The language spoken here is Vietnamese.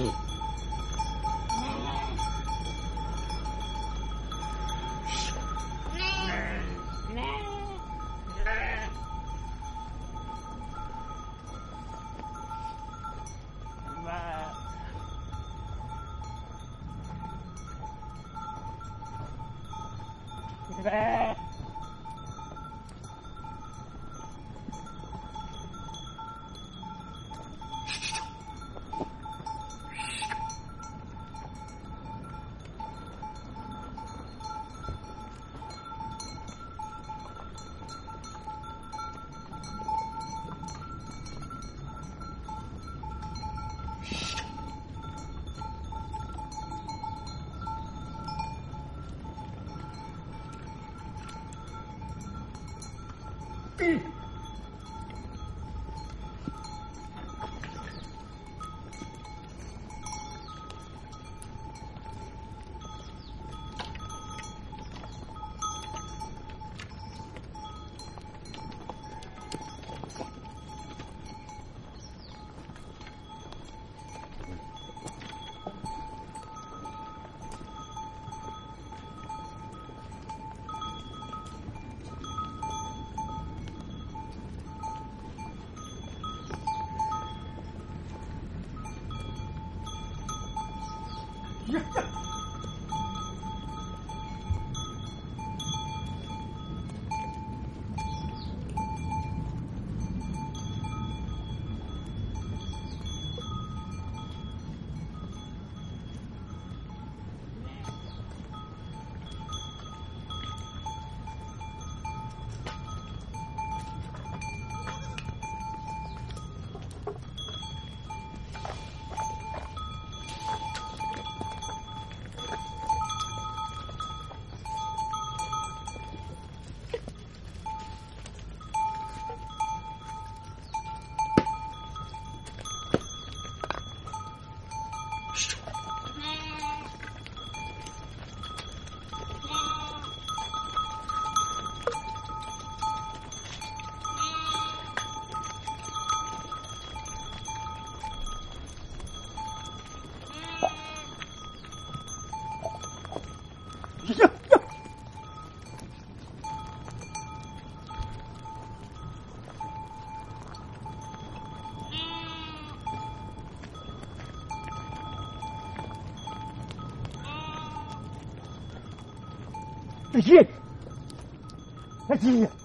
Mm. velho. Mm. Yeah. 呀呀！哎呀！哎呀！